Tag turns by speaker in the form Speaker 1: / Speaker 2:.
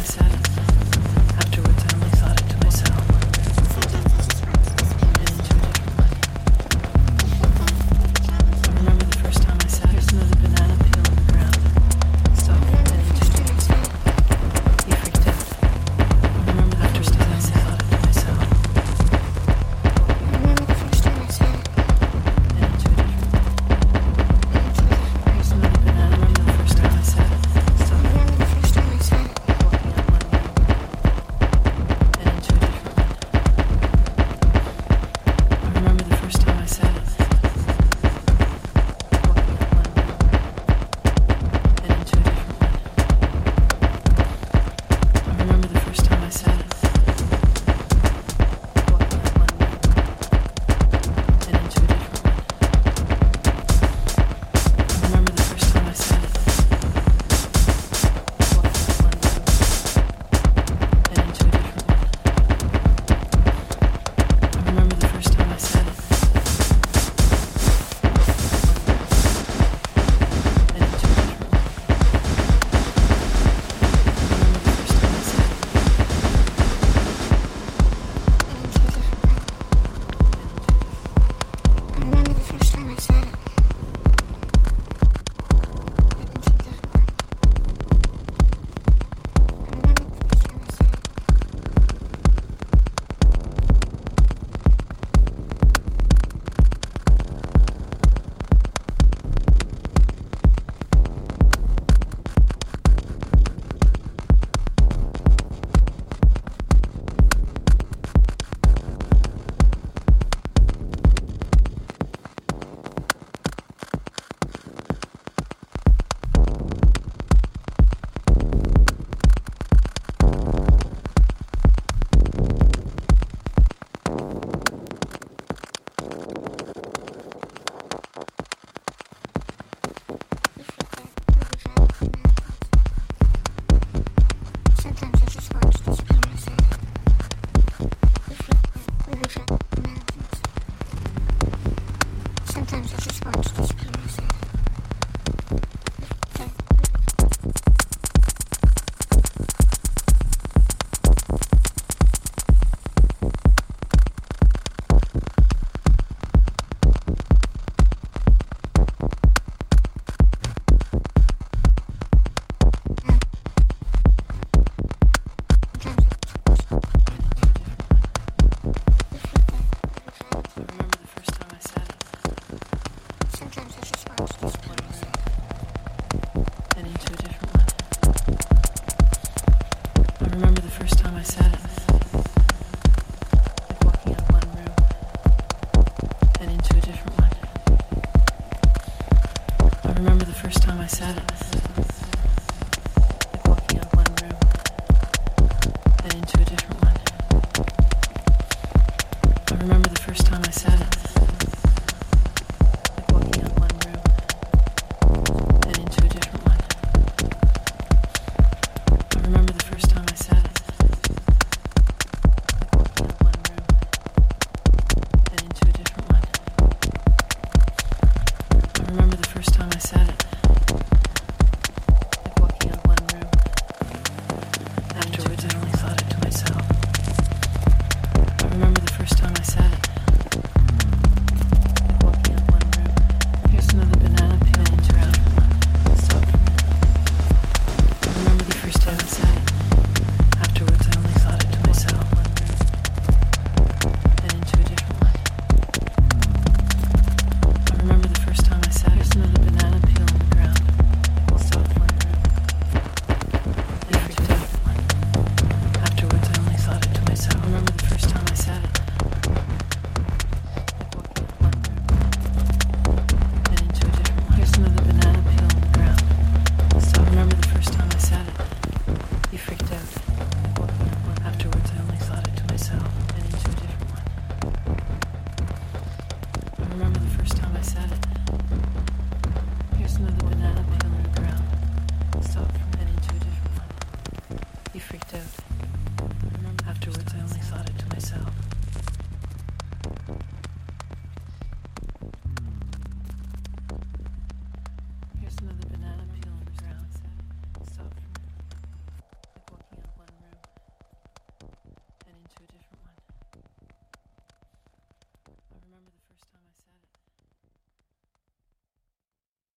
Speaker 1: sorry.